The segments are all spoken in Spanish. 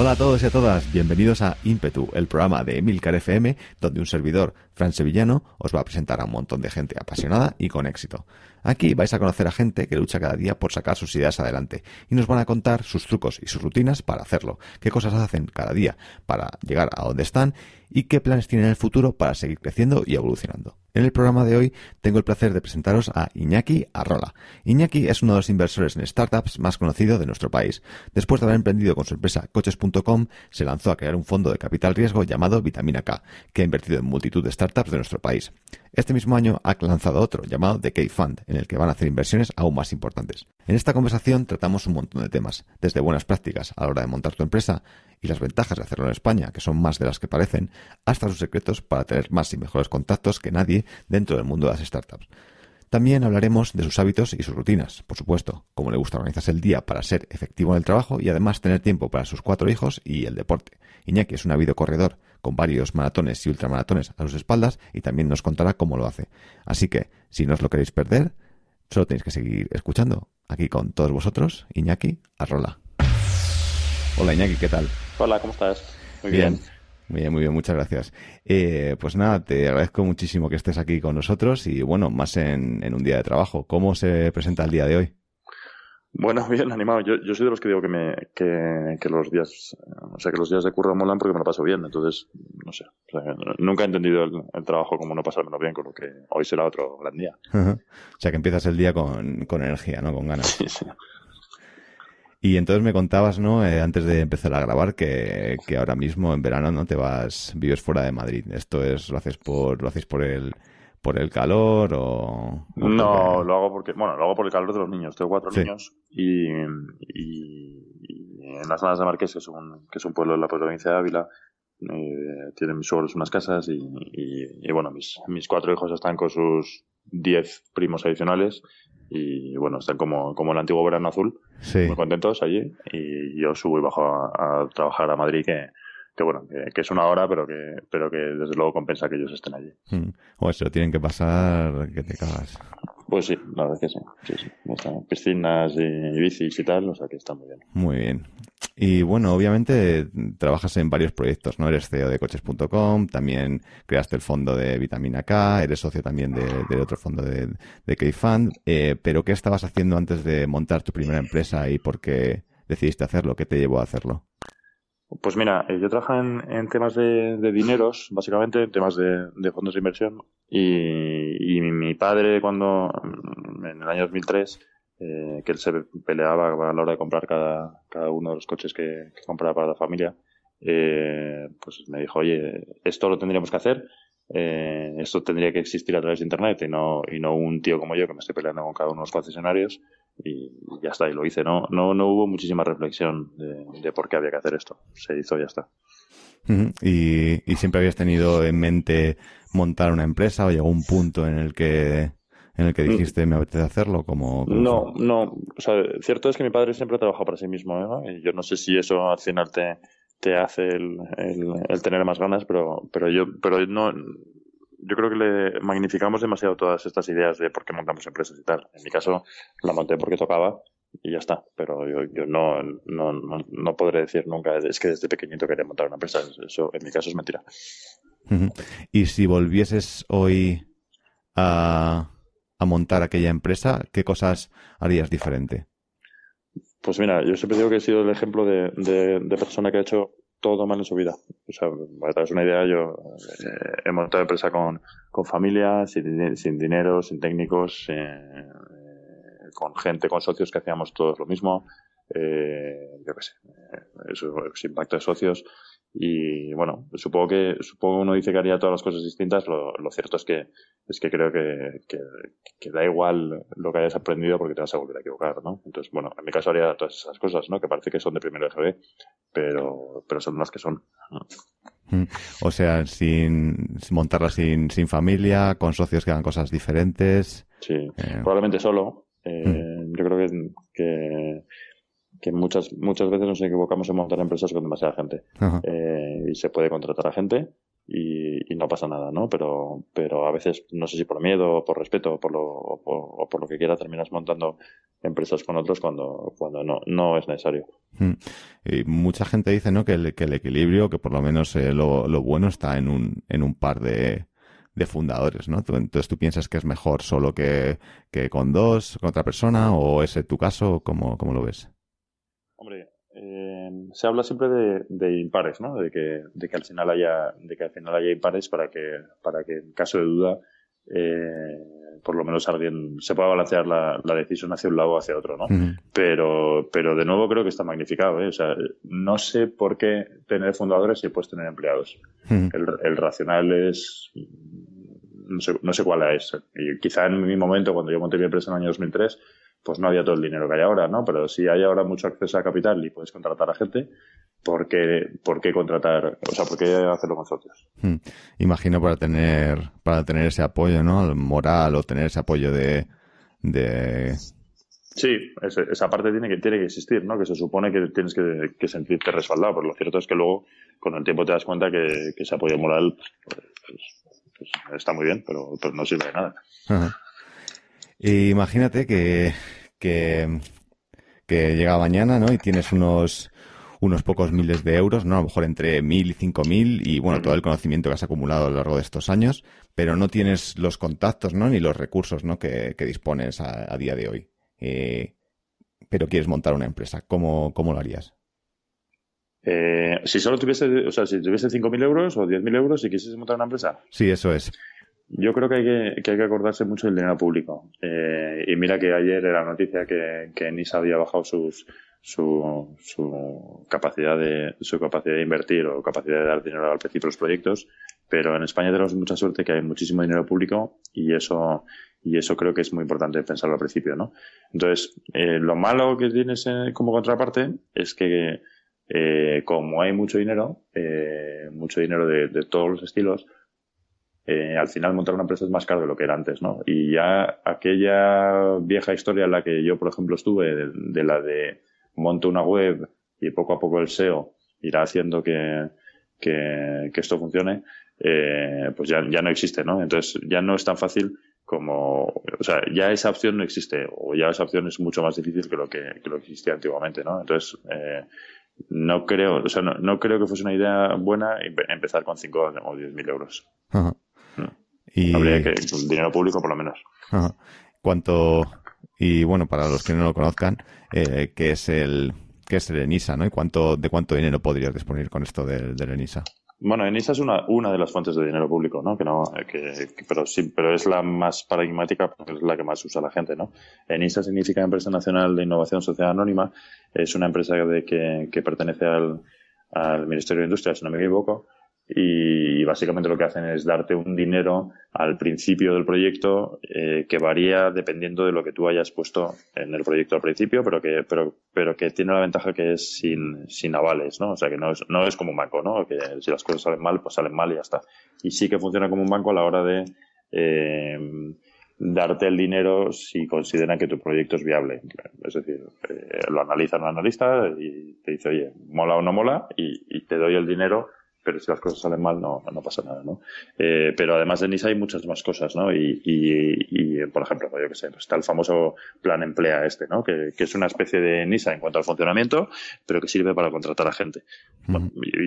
Hola a todos y a todas, bienvenidos a Ímpetu, el programa de Emilcar FM, donde un servidor, Fran Sevillano, os va a presentar a un montón de gente apasionada y con éxito. Aquí vais a conocer a gente que lucha cada día por sacar sus ideas adelante y nos van a contar sus trucos y sus rutinas para hacerlo, qué cosas hacen cada día para llegar a donde están y qué planes tienen en el futuro para seguir creciendo y evolucionando. En el programa de hoy tengo el placer de presentaros a Iñaki Arrola. Iñaki es uno de los inversores en startups más conocidos de nuestro país. Después de haber emprendido con su empresa coches.com, se lanzó a crear un fondo de capital riesgo llamado Vitamina K, que ha invertido en multitud de startups de nuestro país. Este mismo año ha lanzado otro llamado The K Fund, en el que van a hacer inversiones aún más importantes. En esta conversación tratamos un montón de temas, desde buenas prácticas a la hora de montar tu empresa y las ventajas de hacerlo en España, que son más de las que parecen, hasta sus secretos para tener más y mejores contactos que nadie dentro del mundo de las startups. También hablaremos de sus hábitos y sus rutinas, por supuesto, cómo le gusta organizarse el día para ser efectivo en el trabajo y además tener tiempo para sus cuatro hijos y el deporte. Iñaki es un habido corredor con varios maratones y ultramaratones a sus espaldas y también nos contará cómo lo hace. Así que, si no os lo queréis perder, solo tenéis que seguir escuchando. Aquí con todos vosotros, Iñaki Arrola. Hola Iñaki, ¿qué tal? Hola, ¿cómo estás? Muy bien. Muy bien, muy bien, muchas gracias. Eh, pues nada, te agradezco muchísimo que estés aquí con nosotros y bueno, más en, un día de trabajo. ¿Cómo se presenta el día de hoy? Bueno, bien animado. Yo, yo soy de los que digo que, me, que, los días, o sea, que los días de curro molan porque me lo paso bien. Entonces, no sé, nunca he entendido el, trabajo como no pasármelo bien, con lo que hoy será otro gran día. o sea, que empiezas el día con, con energía, ¿no? Con ganas. Sí, sí. Y entonces me contabas, ¿no? Eh, antes de empezar a grabar, que, que, ahora mismo en verano no te vas, vives fuera de Madrid. ¿Esto es, lo haces por, lo haces por el, por el calor o...? no, lo hago porque, bueno, lo hago por el calor de los niños. Tengo cuatro niños y, y, en las zonas de Marqués, que es un, que es un pueblo de la provincia de Ávila, eh, tienen mis suegros unas casas y, y, bueno, mis, mis cuatro hijos están con sus diez primos adicionales y bueno, están como, como el antiguo verano azul, muy contentos allí y yo subo y bajo a, trabajar a Madrid que, que bueno, que, es una hora, pero que, pero que desde luego compensa que ellos estén allí. Hmm. O eso, tienen que pasar que te cagas. Pues sí, la verdad es que sí. sí, sí. piscinas y bicis y tal, o sea que está muy bien. Muy bien. Y bueno, obviamente trabajas en varios proyectos, ¿no? Eres CEO de coches.com, también creaste el fondo de Vitamina K, eres socio también de, otro fondo de, de K-Fund, eh, pero ¿qué estabas haciendo antes de montar tu primera empresa y por qué decidiste hacerlo? ¿Qué te llevó a hacerlo? Pues mira, eh, yo trabajaba en, temas de, dineros, básicamente, en temas de, fondos de inversión, y, mi padre cuando, en el año 2003, eh, que él se peleaba a la hora de comprar cada, cada uno de los coches que, compraba para la familia, eh, pues me dijo, oye, esto lo tendríamos que hacer, eh, esto tendría que existir a través de Internet y no, y no un tío como yo que me esté peleando con cada uno de los concesionarios y ya está, y lo hice. No, no, no hubo muchísima reflexión de, por qué había que hacer esto. Se hizo y ya está. ¿Y, ¿Y siempre habías tenido en mente montar una empresa o llegó un punto en el que en el que mm. dijiste me apetece hacerlo? Como, no, no. O sea, cierto es que mi padre siempre ha trabajado para sí mismo, Y yo no sé si eso al final te, te hace el, el, tener más ganas, pero, pero yo, pero no, yo creo que le magnificamos demasiado todas estas ideas de por qué montamos empresas y tal. En mi caso, la monté porque tocaba y ya está. Pero yo, yo no, no, no, podré decir nunca, es que desde pequeñito quería montar una empresa. Eso, en mi caso, es mentira. Y si volvieses hoy a, a montar aquella empresa, ¿qué cosas harías diferente? Pues mira, yo siempre digo que he sido el ejemplo de, de, persona que ha hecho todo mal en su vida. O sea, para daros una idea, yo eh, he montado empresa con, con familia, sin, sin dinero, sin técnicos, eh, con gente, con socios que hacíamos todos lo mismo. eh, yo qué sé, eh, su, impacto de socios. Y bueno, supongo que supongo uno dice que haría todas las cosas distintas. Lo, cierto es que es que creo que, que, da igual lo que hayas aprendido porque te vas a volver a equivocar, ¿no? Entonces, bueno, en mi caso haría todas esas cosas, ¿no? Que parece que son de primero GB, pero, pero son las que son. Mm. O sea, sin, montarla sin, sin familia, con socios que hagan cosas diferentes. Sí, eh. probablemente solo. Eh, mm. Yo creo que, que, muchas, muchas veces nos equivocamos en montar empresas con demasiada gente. Eh, y se puede contratar a gente y, no pasa nada, ¿no? Pero, pero a veces, no sé si por miedo, por respeto o por lo, o por, lo que quiera, terminas montando empresas con otros cuando, cuando no, no es necesario. Hmm. Y mucha gente dice, ¿no? Que el, que el equilibrio, que por lo menos eh, lo, lo, bueno está en un, en un par de, de fundadores, ¿no? Entonces tú piensas que es mejor solo que, que con dos, con otra persona, o ese tu caso, ¿cómo, cómo lo ves? Hombre, eh, se habla siempre de, impares, ¿no? De que, de que al final haya, de que al final haya impares para que, para que en caso de duda, eh, por lo menos alguien se pueda balancear la, decisión hacia un lado o hacia otro, ¿no? Pero, pero de nuevo creo que está magnificado, ¿eh? O sea, no sé por qué tener fundadores si puedes tener empleados. el, el, racional es, no sé, no sé cuál es. Y quizá en mi momento, cuando yo monté mi empresa en el año 2003, pues no había todo el dinero que hay ahora, ¿no? Pero si hay ahora mucho acceso a capital y puedes contratar a gente, ¿por qué, por qué contratar, o sea, por qué hacerlo con socios? Hmm. Imagino para tener, para tener ese apoyo, ¿no? Moral o tener ese apoyo de, de... Sí, esa parte tiene que, tiene que existir, ¿no? Que se supone que tienes que, sentirte respaldado, pero lo cierto es que luego, con el tiempo te das cuenta que, ese apoyo moral pues, pues, está muy bien, pero, no sirve de nada. Imagínate que, que, llega mañana, ¿no? Y tienes unos, unos pocos miles de euros, ¿no? A lo mejor entre mil y cinco mil y, bueno, todo el conocimiento que has acumulado a lo largo de estos años, pero no tienes los contactos, ¿no? Ni los recursos, ¿no? Que, dispones a, día de hoy. Eh, pero quieres montar una empresa. ¿Cómo, cómo lo harías? Eh, si solo tuviese, o sea, si tuviese 5.000 euros o 10.000 euros y quisieses montar una empresa. Sí, eso es. Yo creo que hay que, que, hay que acordarse mucho del dinero público. Eh, y mira que ayer era noticia que, que NISA había bajado sus, su, su, capacidad de, su capacidad de invertir o capacidad de dar dinero al principio de los proyectos. Pero en España tenemos mucha suerte que hay muchísimo dinero público y eso, y eso creo que es muy importante pensarlo al principio, ¿no? Entonces, eh, lo malo que tienes como contraparte es que, eh, como hay mucho dinero, eh, mucho dinero de, de todos los estilos, eh, al final montar una empresa es más caro de lo que era antes, ¿no? Y ya aquella vieja historia en la que yo, por ejemplo, estuve, de, la de monto una web y poco a poco el SEO irá haciendo que, que, esto funcione, eh, pues ya, ya no existe, ¿no? Entonces ya no es tan fácil como, o sea, ya esa opción no existe, o ya esa opción es mucho más difícil que lo que, lo que existía antiguamente, ¿no? Entonces, eh, no creo, o sea, no, no, creo que fuese una idea buena empezar con 5 o 10 mil euros. Y... Habría que dinero público por lo menos. Cuanto y bueno, para los que no lo conozcan, eh, ¿qué es el qué es el ENISA, ¿no? ¿Y cuánto de cuánto dinero podrías disponer con esto del, del ENISA? Bueno, ENISA es una, una de las fuentes de dinero público, ¿no? Que no, que, pero sí, pero es la más paradigmática porque es la que más usa la gente, ¿no? ENISA significa Empresa Nacional de Innovación Social Anónima. Es una empresa de que, que pertenece al, al Ministerio de Industria, si no me equivoco, y básicamente lo que hacen es darte un dinero al principio del proyecto eh, que varía dependiendo de lo que tú hayas puesto en el proyecto al principio, pero que, pero, pero que tiene la ventaja que es sin, sin avales, ¿no? O sea que no es, no es como un banco, ¿no? Que si las cosas salen mal, pues salen mal y ya está. Y sí que funciona como un banco a la hora de eh, darte el dinero si consideran que tu proyecto es viable. Es decir, eh, lo analiza un analista y te dice, oye, mola o no mola, y, y te doy el dinero pero si las cosas salen mal no, no pasa nada, ¿no? Eh, pero además de NISA hay muchas más cosas, ¿no? Y, y, por ejemplo, yo que sé, pues está el famoso plan emplea este, ¿no? Que, que, es una especie de NISA en cuanto al funcionamiento, pero que sirve para contratar a gente.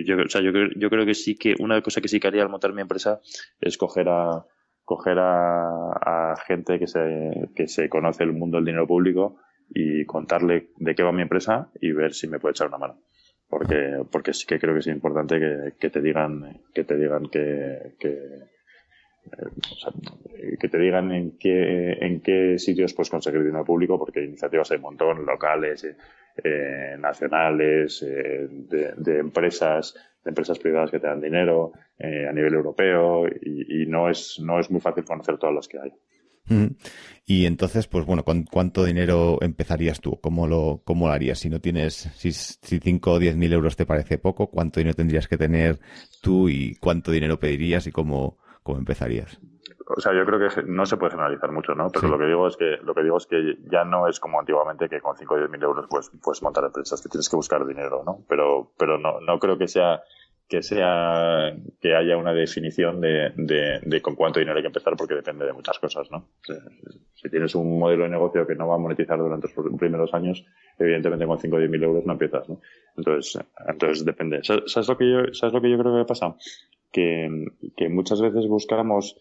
yo, o sea, yo, yo creo que sí que una cosa que sí que haría al montar mi empresa es coger a coger a, a gente que se, que se conoce el mundo del dinero público y contarle de qué va mi empresa y ver si me puede echar una mano porque porque sí que creo que es importante que, que te digan que te digan que, que eh, te digan en qué en qué sitios puedes conseguir dinero público porque iniciativas hay un montón locales eh, nacionales, eh, de, empresas, de empresas privadas que te dan dinero a nivel europeo y, no es no es muy fácil conocer todas las que hay. Y entonces, pues bueno, ¿cuánto dinero empezarías tú? ¿Cómo lo, cómo lo harías? Si no tienes, si, si 5 o 10 mil euros te parece poco, ¿cuánto dinero tendrías que tener tú y cuánto dinero pedirías y cómo, cómo empezarías? O sea, yo creo que no se puede generalizar mucho, ¿no? Pero lo que digo es que lo que digo es que ya no es como antiguamente que con 5 o 10 mil euros pues puedes montar empresas, que tienes que buscar dinero, ¿no? Pero pero no no creo que sea que sea que haya una definición de, de, con cuánto dinero hay que empezar porque depende de muchas cosas, ¿no? Si, tienes un modelo de negocio que no va a monetizar durante los primeros años, evidentemente con 5 o 10 mil euros no empiezas, ¿no? Entonces, entonces depende. ¿Sabes lo que yo, sabes lo que yo creo que pasa? Que, que muchas veces buscamos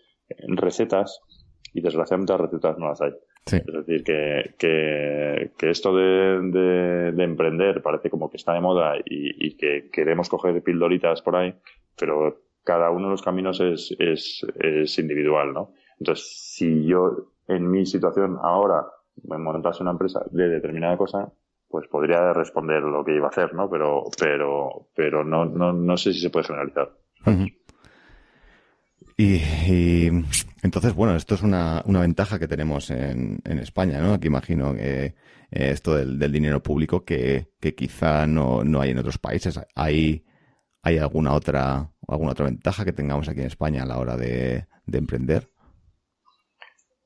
recetas y desgraciadamente las recetas no las hay. Es decir, que, que, esto de, de, emprender parece como que está de moda y, que queremos coger pildoritas por ahí, pero cada uno de los caminos es, es, es individual, ¿no? Entonces, si yo en mi situación ahora me montase una empresa de determinada cosa, pues podría responder lo que iba a hacer, ¿no? Pero, pero, pero no, no, no sé si se puede generalizar. Y, entonces, bueno, esto es una, una ventaja que tenemos en, en España, ¿no? Aquí imagino que eh, esto del, del, dinero público que, que quizá no, no, hay en otros países. ¿Hay, hay alguna otra alguna otra ventaja que tengamos aquí en España a la hora de, de emprender?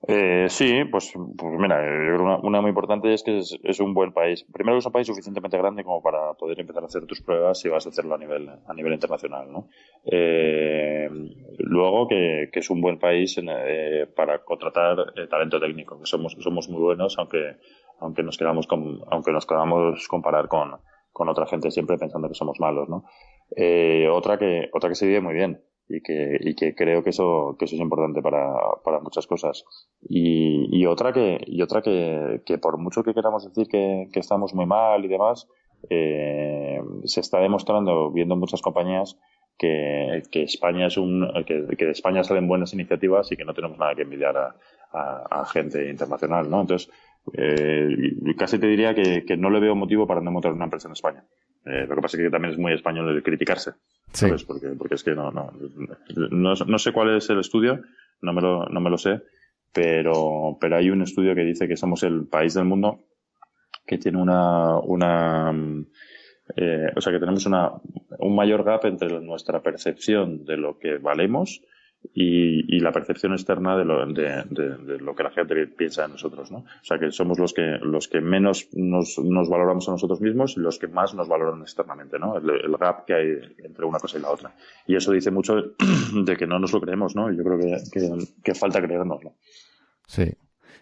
Eh, sí, pues, pues mira, una, una, muy importante es que es, un buen país. Primero es un país suficientemente grande como para poder empezar a hacer tus pruebas si vas a hacerlo a nivel a nivel internacional, ¿no? Eh, luego que, que, es un buen país eh, para contratar eh, talento técnico, que somos somos muy buenos, aunque aunque nos quedamos con, aunque nos quedamos comparar con con otra gente siempre pensando que somos malos, ¿no? Eh, otra que otra que se vive muy bien y que, y que creo que eso, que eso es importante para, muchas cosas. Y, y otra que, y otra que, que por mucho que queramos decir que, estamos muy mal y demás, eh, se está demostrando, viendo muchas compañías, que, España es un, que, de España salen buenas iniciativas y que no tenemos nada que envidiar a, gente internacional, ¿no? Entonces, eh, casi te diría que, que, no le veo motivo para no montar una empresa en España. Eh, lo que pasa es que también es muy español el criticarse, Porque, porque es que no, no, no, no, sé cuál es el estudio, no me lo, no me lo sé, pero, pero hay un estudio que dice que somos el país del mundo que tiene una, una eh, o sea, que tenemos una, un mayor gap entre nuestra percepción de lo que valemos y, la percepción externa de lo, de, lo que la gente piensa de nosotros, ¿no? O sea, que somos los que, los que menos nos, valoramos a nosotros mismos y los que más nos valoran externamente, ¿no? El, gap que hay entre una cosa y la otra. Y eso dice mucho de que no nos lo creemos, ¿no? Yo creo que, que, que falta creérnoslo. Sí.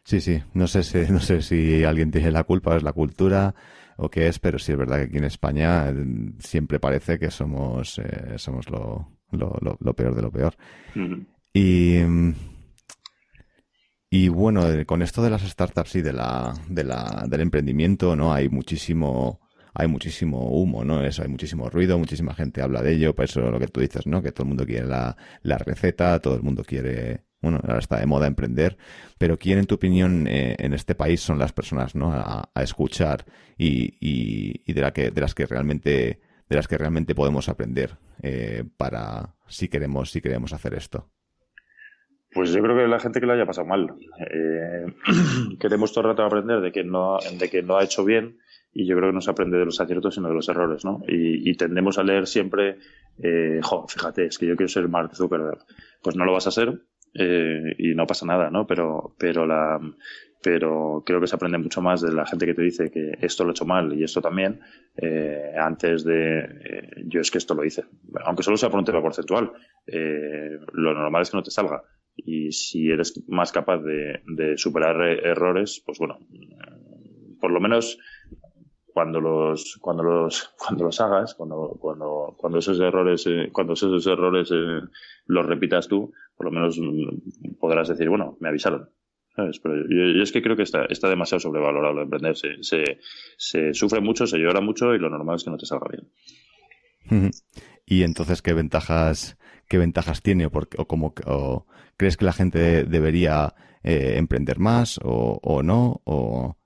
Sí, sí. No sé si, no sé si alguien tiene la culpa, es la cultura o qué es, pero sí es verdad que aquí en España eh, siempre parece que somos, eh, somos lo, lo, lo, peor de lo peor. Y, y bueno, con esto de las startups y de la, de la, del emprendimiento, ¿no? Hay muchísimo, hay muchísimo humo, ¿no? Eso, hay muchísimo ruido, muchísima gente habla de ello, por eso lo que tú dices, ¿no? Que todo el mundo quiere la, la receta, todo el mundo quiere, bueno, ahora está de moda emprender, pero ¿quién en tu opinión eh, en este país son las personas, ¿no? A, a escuchar y, y, y, de la que, de las que realmente de las que realmente podemos aprender eh, para si queremos, si queremos hacer esto? Pues yo creo que la gente que lo haya pasado mal. Eh, queremos todo el rato aprender de que no, de que no ha hecho bien y yo creo que no se aprende de los aciertos sino de los errores, ¿no? Y, tendemos a leer siempre, eh, fíjate, es que yo quiero ser Mark Zuckerberg. Pues no lo vas a ser y no pasa nada, ¿no? Pero, pero la, pero creo que se aprende mucho más de la gente que te dice que esto lo he hecho mal y esto también, eh, antes de eh, yo es que esto lo hice. Aunque solo sea por un tema porcentual, eh, lo normal es que no te salga. Y si eres más capaz de, superar errores, pues bueno, por lo menos cuando los cuando los cuando los hagas cuando cuando cuando esos errores cuando esos errores los repitas tú por lo menos podrás decir bueno me avisaron pero yo, es que creo que está, está demasiado sobrevalorado lo emprender. Se, se, sufre mucho, se llora mucho y lo normal es que no te salga bien. Y entonces, ¿qué ventajas, qué ventajas tiene? O, o, cómo, o crees que la gente debería eh, emprender más o, o no? O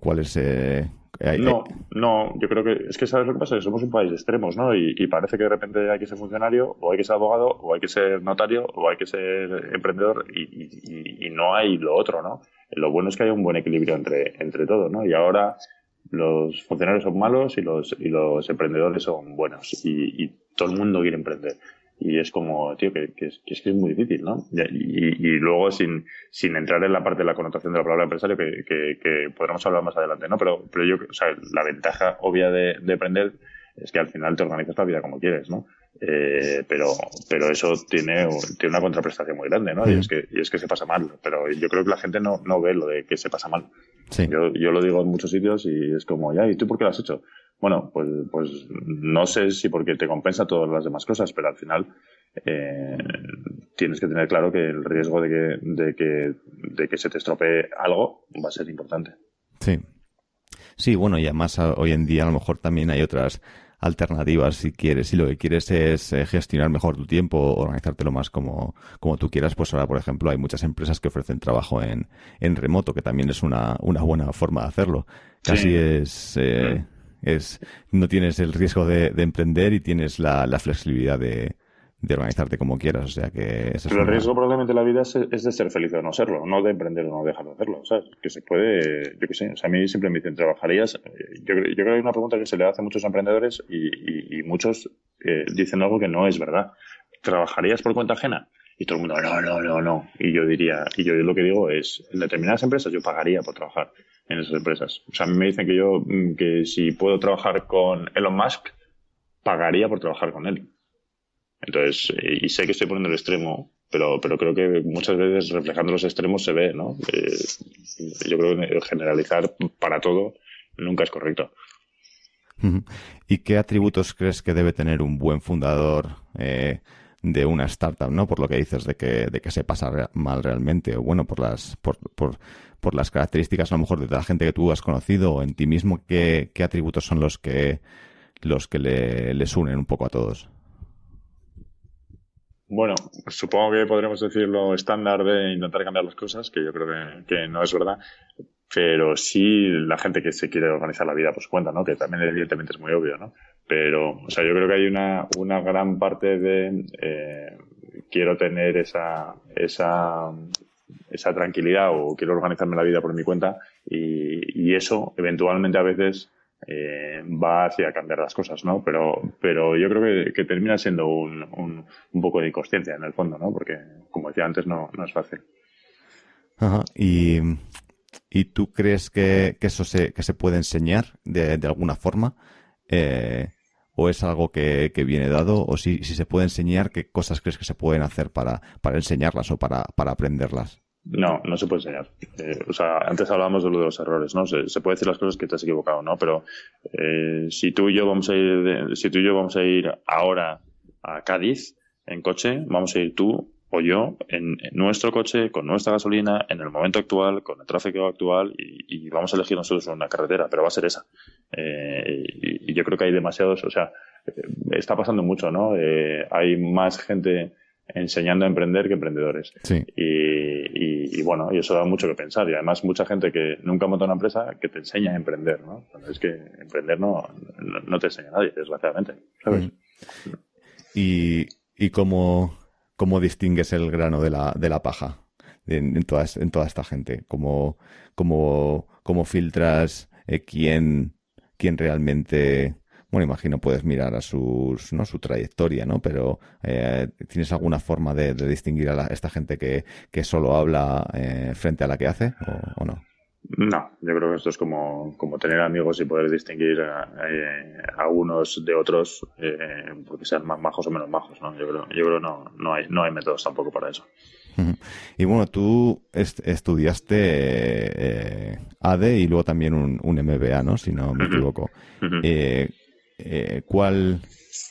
cuál es, eh, no, no, yo creo que es que sabes lo que pasa, somos un país de extremos, ¿no? Y, parece que de repente hay que ser funcionario, o hay que ser abogado, o hay que ser notario, o hay que ser emprendedor, y, no hay lo otro, ¿no? Lo bueno es que hay un buen equilibrio entre, entre todo, ¿no? Y ahora los funcionarios son malos y los, y los emprendedores son buenos, y todo el mundo quiere emprender y es como, tío, que, que, es, que es muy difícil, ¿no? Y, y, luego, sin, sin entrar en la parte de la connotación de la palabra empresario, que, que, que podremos hablar más adelante, ¿no? Pero, pero yo, o sea, la ventaja obvia de, de aprender es que al final te organizas la vida como quieres, ¿no? Eh, pero, pero eso tiene, tiene una contraprestación muy grande, ¿no? Y, es que, y es que se pasa mal. Pero yo creo que la gente no, no ve lo de que se pasa mal. Sí. Yo, yo lo digo en muchos sitios y es como, ya, ¿y tú por qué lo has hecho? Bueno, pues, pues no sé si porque te compensa todas las demás cosas, pero al final eh, tienes que tener claro que el riesgo de que, de que, de que se te estropee algo va a ser importante. Sí. Sí, bueno, y además hoy en día a lo mejor también hay otras alternativas si quieres. Si lo que quieres es eh, gestionar mejor tu tiempo, organizártelo más como, como tú quieras, pues ahora, por ejemplo, hay muchas empresas que ofrecen trabajo en, en remoto, que también es una, una buena forma de hacerlo. Casi es, eh, mm es no tienes el riesgo de, emprender y tienes la, flexibilidad de, organizarte como quieras. O sea que Pero el riesgo probablemente en la vida es, de ser feliz o no serlo, no de emprender o no dejar de hacerlo. ¿sabes? Que se puede, yo qué sé, o sea, a mí siempre me dicen, ¿trabajarías? Yo, yo creo que hay una pregunta que se le hace a muchos emprendedores y, muchos eh, dicen algo que no es verdad. ¿Trabajarías por cuenta ajena? Y todo el mundo, no, no, no, no. Y yo diría, y yo lo que digo es, en determinadas empresas yo pagaría por trabajar en esas empresas. O sea, a mí me dicen que yo, mm, que si puedo trabajar con Elon Musk, pagaría por trabajar con él. Entonces, eh, y sé que estoy poniendo el extremo, pero, pero creo que muchas veces reflejando los extremos se ve, ¿no? Eh, yo creo que generalizar para todo nunca es correcto. ¿Y qué atributos crees que debe tener un buen fundador eh, de una startup, ¿no? Por lo que dices de que, de que se pasa mal realmente, o bueno, por las, por, por, por las características a lo mejor de la gente que tú has conocido o en ti mismo, ¿qué, atributos son los que, los que le, les unen un poco a todos? Bueno, supongo que podremos decir lo estándar de intentar cambiar las cosas, que yo creo que, no es verdad, pero sí la gente que se quiere organizar la vida pues cuenta, ¿no? Que también evidentemente es muy obvio, ¿no? Pero, o sea, yo creo que hay una, una gran parte de eh, quiero tener esa, esa esa tranquilidad o quiero organizarme la vida por mi cuenta y, eso eventualmente a veces eh, va hacia cambiar las cosas, ¿no? Pero, pero yo creo que, termina siendo un, un, poco de inconsciencia en el fondo, ¿no? Porque, como decía antes, no, no es fácil. Ajá. Y, ¿Y tú crees que, que, eso se, que se puede enseñar de, de alguna forma? Eh, ¿O es algo que, que viene dado? ¿O si, si, se puede enseñar, qué cosas crees que se pueden hacer para, para enseñarlas o para, para aprenderlas? No, no se puede enseñar. Eh, o sea, antes hablábamos de lo de los errores, ¿no? Se, puede decir las cosas que te has equivocado, ¿no? Pero eh, si tú y yo vamos a ir, si tú y yo vamos a ir ahora a Cádiz en coche, vamos a ir tú o yo en, nuestro coche, con nuestra gasolina, en el momento actual, con el tráfico actual y, vamos a elegir nosotros una carretera, pero va a ser esa. Eh, y, yo creo que hay demasiados, o sea, está pasando mucho, ¿no? hay más gente enseñando a emprender que emprendedores. Sí. Y, y, bueno, y eso da mucho que pensar. Y además mucha gente que nunca monta una empresa que te enseña a emprender, ¿no? Es que emprender no, no, te enseña nadie, desgraciadamente. ¿Sabes? Mm. ¿Y, y cómo, cómo distingues el grano de la, de la paja en, toda, en toda esta gente? ¿Cómo, cómo, cómo filtras eh, quién, quién realmente bueno, imagino puedes mirar a sus, ¿no? su trayectoria, ¿no? Pero eh, ¿tienes alguna forma de, distinguir a esta gente que, que solo habla eh, frente a la que hace o, no? No, yo creo que esto es como, como tener amigos y poder distinguir eh, a unos de otros porque sean más majos o menos majos, ¿no? Yo creo, yo creo no, no hay, no hay métodos tampoco para eso. Y bueno, tú estudiaste ADE y luego también un, un MBA, ¿no? Si no me equivoco. Eh, cuál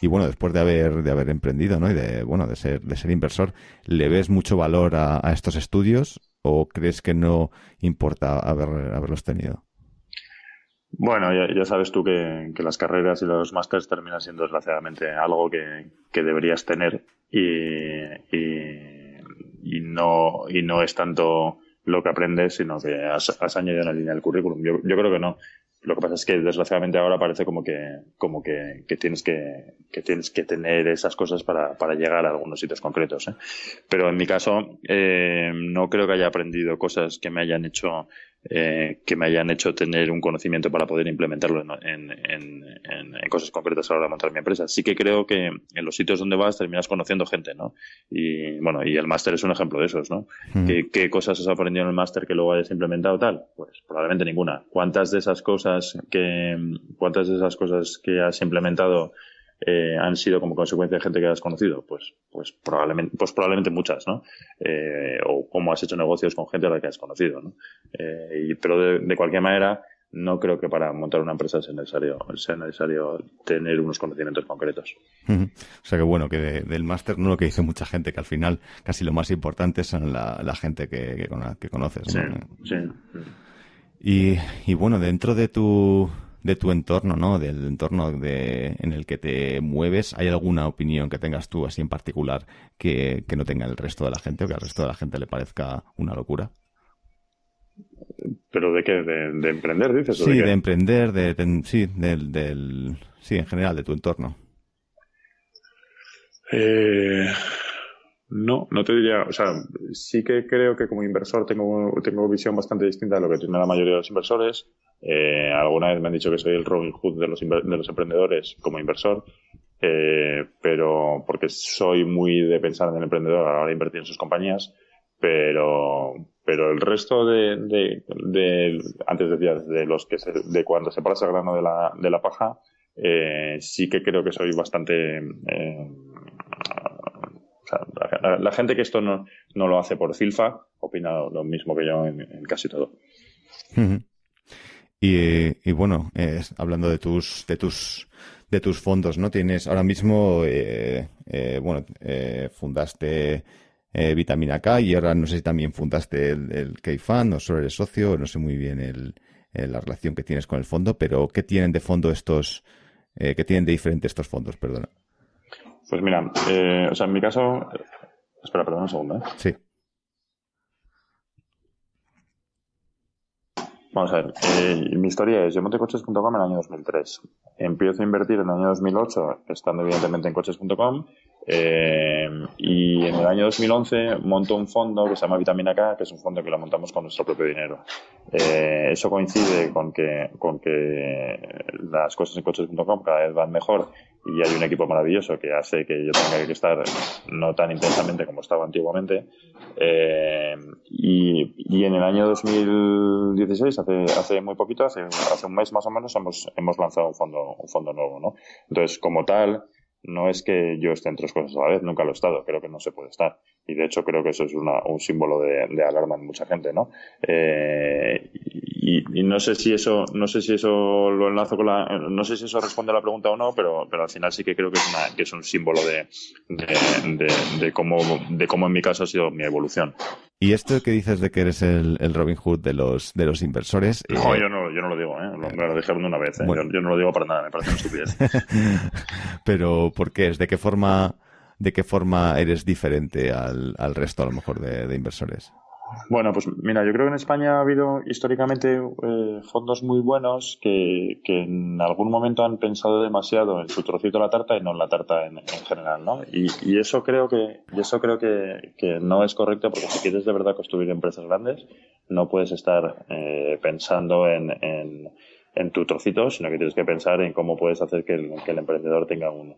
y bueno después de haber de haber emprendido no y de bueno de ser de ser inversor le ves mucho valor a, estos estudios o crees que no importa haber, haberlos tenido bueno, ya, sabes tú que, las carreras y los másters terminan siendo desgraciadamente algo que, deberías tener y, y, no, y no es tanto lo que aprendes, sino que has, añadido una línea del currículum. Yo creo que no Lo que pasa es que desgraciadamente ahora parece como que, como que, tienes que, que, tienes que tener esas cosas para, para llegar a algunos sitios concretos. ¿eh? Pero en mi caso, eh, no creo que haya aprendido cosas que me hayan hecho eh, que me hayan hecho tener un conocimiento para poder implementarlo en, en, en, cosas concretas a la hora de montar mi empresa. Sí que creo que en los sitios donde vas terminas conociendo gente, ¿no? Y bueno, y el máster es un ejemplo de esos, ¿no? ¿Qué, cosas has aprendido en el máster que luego hayas implementado tal? Pues probablemente ninguna. ¿Cuántas de esas cosas que, cuántas de esas cosas que has implementado eh, han sido como consecuencia de gente que has conocido? Pues, pues probablemente, pues probablemente muchas, ¿no? Eh, o cómo has hecho negocios con gente a la que has conocido, ¿no? Eh, y, pero de, de, cualquier manera, no creo que para montar una empresa sea necesario, sea necesario tener unos conocimientos concretos. O sea que bueno, que del máster no lo que dice mucha gente, que al final casi lo más importante son la, la gente que, que, conoces. Sí, sí. Y, y bueno, dentro de tu, de tu entorno, ¿no? Del entorno de, en el que te mueves, ¿hay alguna opinión que tengas tú así en particular que, que no tenga el resto de la gente o que al resto de la gente le parezca una locura? ¿Pero de qué? ¿De, emprender, dices? Sí, de, emprender, de, sí, del, del, sí, en general, de tu entorno. Eh, no, no te diría, o sea, sí que creo que como inversor tengo, tengo visión bastante distinta de lo que tiene la mayoría de los inversores. Eh, alguna vez me han dicho que soy el Robin Hood de los, de los emprendedores como inversor, eh, pero porque soy muy de pensar en el emprendedor a la hora de invertir en sus compañías, pero, pero el resto de, antes decía, de los que se, de cuando se pasa el grano de la, de la paja, eh, sí que creo que soy bastante, eh, la, gente que esto no, no lo hace por filfa opina lo mismo que yo en, casi todo. Y, bueno, hablando de tus, de tus, de tus fondos, ¿no? Tienes ahora mismo, eh, eh, bueno, eh, fundaste Vitamina K y ahora no sé si también fundaste el, el o solo eres socio, no sé muy bien el, la relación que tienes con el fondo, pero ¿qué tienen de fondo estos, qué tienen de diferente estos fondos, perdona? Pues mira, o sea, en mi caso, espera, perdón un segundo, ¿eh? Sí. Vamos a ver, eh, mi historia es, yo monté coches.com en el año 2003. Empiezo a invertir en el año 2008, estando evidentemente en coches.com, eh, y en el año 2011 monto un fondo que se llama Vitamina K, que es un fondo que lo montamos con nuestro propio dinero. Eh, eso coincide con que, con que las cosas en coches.com cada vez van mejor y hay un equipo maravilloso que hace que yo tenga que estar no tan intensamente como estaba antiguamente. Eh, y, y, en el año 2016, hace, hace muy poquito, hace, hace un mes más o menos, hemos, hemos lanzado un fondo, un fondo nuevo, ¿no? Entonces, como tal, no es que yo esté en tres cosas a la vez, nunca lo he estado, creo que no se puede estar. Y de hecho creo que eso es una, un símbolo de, de, alarma en mucha gente, ¿no? Eh, y, y, no sé si eso, no sé si eso lo enlazo con la, no sé si eso responde a la pregunta o no, pero, pero al final sí que creo que es una, que es un símbolo de, de, de, cómo, de cómo en mi caso ha sido mi evolución. Y esto que dices de que eres el, el Robin Hood de los, de los inversores. No, eh, yo no, yo no lo digo, ¿eh? Lo, me lo dije una vez, ¿eh? Yo, yo, no lo digo para nada, me parece una estupidez. Pero, ¿por qué es? ¿De qué forma, de qué forma eres diferente al, al resto, a lo mejor, de, de inversores? Bueno, pues mira, yo creo que en España ha habido históricamente eh, fondos muy buenos que, que, en algún momento han pensado demasiado en su trocito de la tarta y no en la tarta en, en general, ¿no? Y, y, eso creo que y eso creo que, que, no es correcto porque si quieres de verdad construir empresas grandes no puedes estar eh, pensando en, en, en, tu trocito, sino que tienes que pensar en cómo puedes hacer que el, que el emprendedor tenga un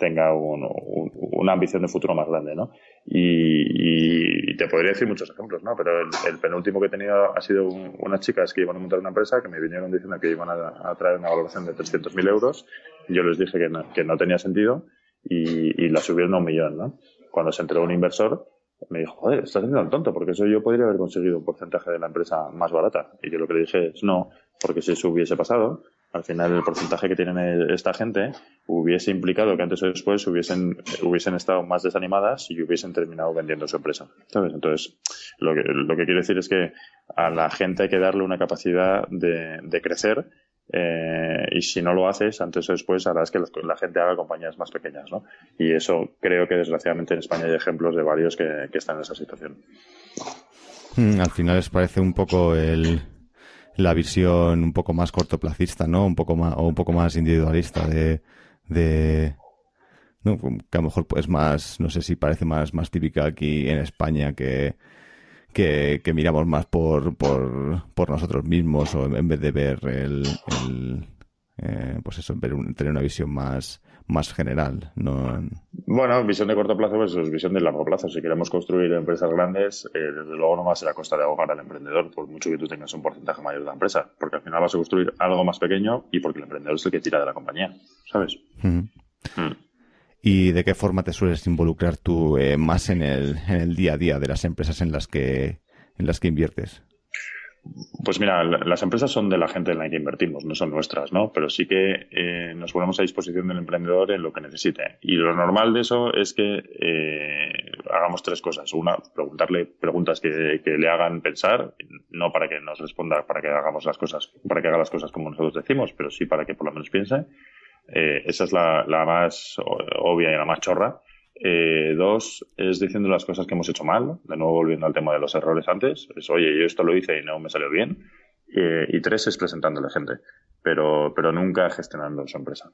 tenga un, un, una ambición de futuro más grande, ¿no? Y, y, te podría decir muchos ejemplos, ¿no? Pero el, el, penúltimo que he tenido ha sido un, unas chicas que iban a montar una empresa que me vinieron diciendo que iban a, a traer una valoración de 300.000 euros. Yo les dije que no, que no tenía sentido y, y, la subieron a un millón, ¿no? Cuando se enteró un inversor, me dijo, joder, estás haciendo el tonto, porque eso yo podría haber conseguido un porcentaje de la empresa más barata. Y yo lo que le dije es, no, porque si eso hubiese pasado, al final el porcentaje que tienen esta gente hubiese implicado que antes o después hubiesen, hubiesen estado más desanimadas y hubiesen terminado vendiendo su empresa. Entonces, lo que, lo que quiero decir es que a la gente hay que darle una capacidad de, de crecer eh, y si no lo haces, antes o después harás que la, gente haga compañías más pequeñas, ¿no? Y eso creo que desgraciadamente en España hay ejemplos de varios que, que están en esa situación. Mm, al final les parece un poco el, la visión un poco más cortoplacista, ¿no? Un poco más, o un poco más individualista de, de, que a lo mejor es más, no sé si parece más, más típica aquí en España que, que, miramos más por, por, por nosotros mismos o en vez de ver el, el eh, pues eso, ver tener una visión más, más general. No... Bueno, visión de corto plazo pues es visión de largo plazo. Si queremos construir empresas grandes, eh, desde luego no va a ser a costa de ahogar al emprendedor, por mucho que tú tengas un porcentaje mayor de la empresa, porque al final vas a construir algo más pequeño y porque el emprendedor es el que tira de la compañía, ¿sabes? Mm. ¿Y de qué forma te sueles involucrar tú eh, más en el, en el día a día de las empresas en las que, en las que inviertes? Pues mira, las empresas son de la gente en la que invertimos, no son nuestras, ¿no? Pero sí que eh, nos ponemos a disposición del emprendedor en lo que necesite. Y lo normal de eso es que eh, hagamos tres cosas. Una, preguntarle preguntas que, le hagan pensar, no para que nos responda, para que hagamos las cosas, para que haga las cosas como nosotros decimos, pero sí para que por lo menos piense. Eh, esa es la, la más obvia y la más chorra. Eh, dos, es diciendo las cosas que hemos hecho mal, de nuevo volviendo al tema de los errores antes, es oye, yo esto lo hice y no me salió bien. Eh, y tres, es la gente, pero, pero nunca gestionando su empresa.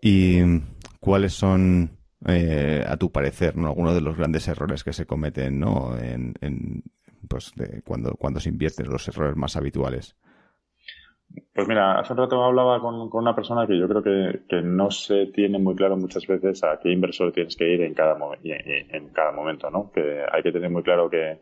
¿Y cuáles son, eh, a tu parecer, ¿no? algunos de los grandes errores que se cometen ¿no? en, pues cuando, cuando se invierten, los errores más habituales? Pues mira, hace un rato hablaba con, una persona que yo creo que, no se tiene muy claro muchas veces a qué inversor tienes que ir en cada, en cada momento, ¿no? Que hay que tener muy claro que,